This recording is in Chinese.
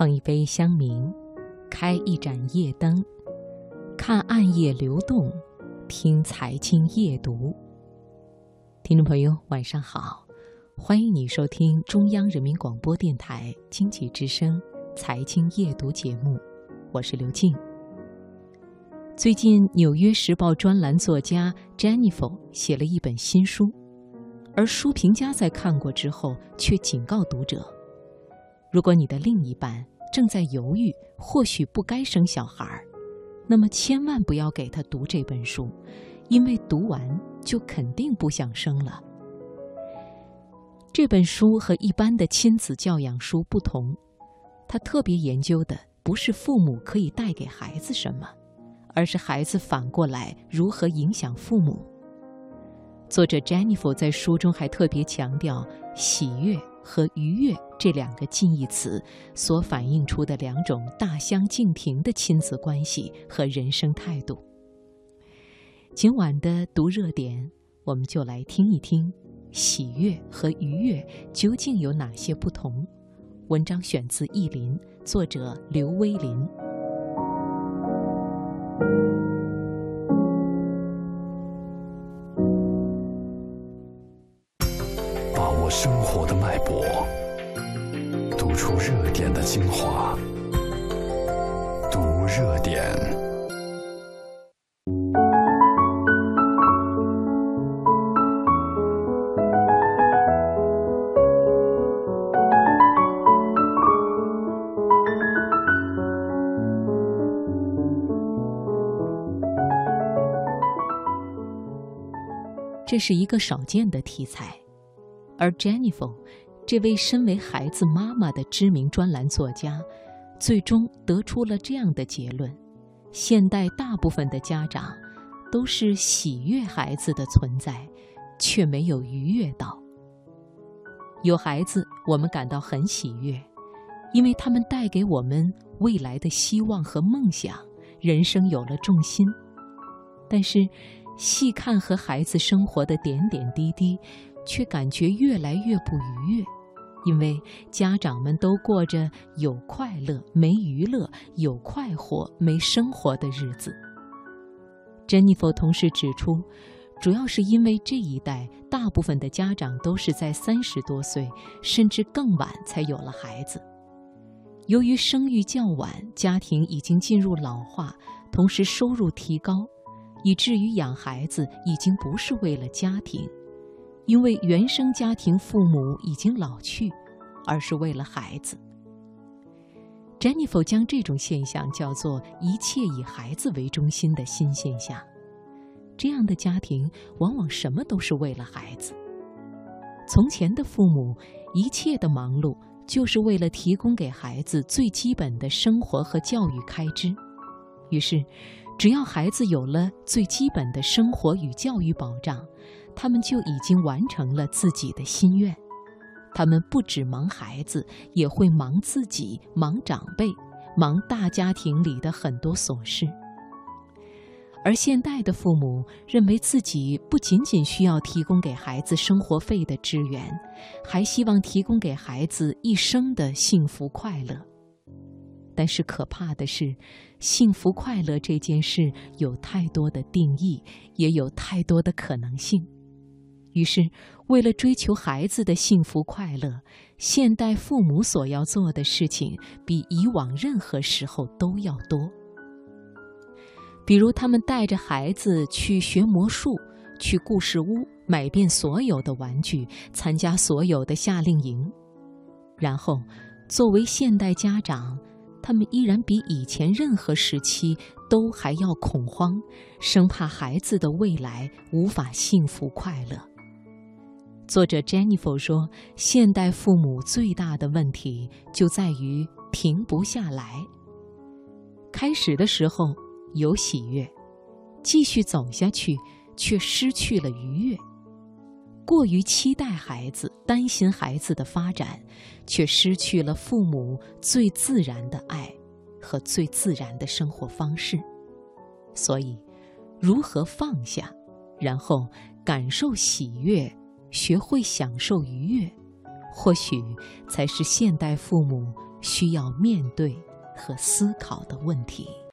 碰一杯香茗，开一盏夜灯，看暗夜流动，听财经夜读。听众朋友，晚上好，欢迎你收听中央人民广播电台经济之声财经夜读节目，我是刘静。最近，《纽约时报》专栏作家 Jennifer 写了一本新书，而书评家在看过之后却警告读者。如果你的另一半正在犹豫，或许不该生小孩儿，那么千万不要给他读这本书，因为读完就肯定不想生了。这本书和一般的亲子教养书不同，它特别研究的不是父母可以带给孩子什么，而是孩子反过来如何影响父母。作者 Jennifer 在书中还特别强调喜悦。和愉悦这两个近义词所反映出的两种大相径庭的亲子关系和人生态度。今晚的读热点，我们就来听一听喜悦和愉悦究竟有哪些不同。文章选自《意林》，作者刘威林。生活的脉搏，读出热点的精华。读热点。这是一个少见的题材。而 Jennifer，这位身为孩子妈妈的知名专栏作家，最终得出了这样的结论：现代大部分的家长都是喜悦孩子的存在，却没有愉悦到。有孩子，我们感到很喜悦，因为他们带给我们未来的希望和梦想，人生有了重心。但是，细看和孩子生活的点点滴滴。却感觉越来越不愉悦，因为家长们都过着有快乐没娱乐、有快活没生活的日子。珍妮佛同时指出，主要是因为这一代大部分的家长都是在三十多岁甚至更晚才有了孩子，由于生育较晚，家庭已经进入老化，同时收入提高，以至于养孩子已经不是为了家庭。因为原生家庭父母已经老去，而是为了孩子。Jennifer 将这种现象叫做“一切以孩子为中心”的新现象。这样的家庭往往什么都是为了孩子。从前的父母一切的忙碌就是为了提供给孩子最基本的生活和教育开支。于是，只要孩子有了最基本的生活与教育保障。他们就已经完成了自己的心愿，他们不只忙孩子，也会忙自己、忙长辈、忙大家庭里的很多琐事。而现代的父母认为自己不仅仅需要提供给孩子生活费的支援，还希望提供给孩子一生的幸福快乐。但是可怕的是，幸福快乐这件事有太多的定义，也有太多的可能性。于是，为了追求孩子的幸福快乐，现代父母所要做的事情比以往任何时候都要多。比如，他们带着孩子去学魔术，去故事屋买遍所有的玩具，参加所有的夏令营。然后，作为现代家长，他们依然比以前任何时期都还要恐慌，生怕孩子的未来无法幸福快乐。作者 Jennifer 说：“现代父母最大的问题就在于停不下来。开始的时候有喜悦，继续走下去却失去了愉悦；过于期待孩子，担心孩子的发展，却失去了父母最自然的爱和最自然的生活方式。所以，如何放下，然后感受喜悦？”学会享受愉悦，或许才是现代父母需要面对和思考的问题。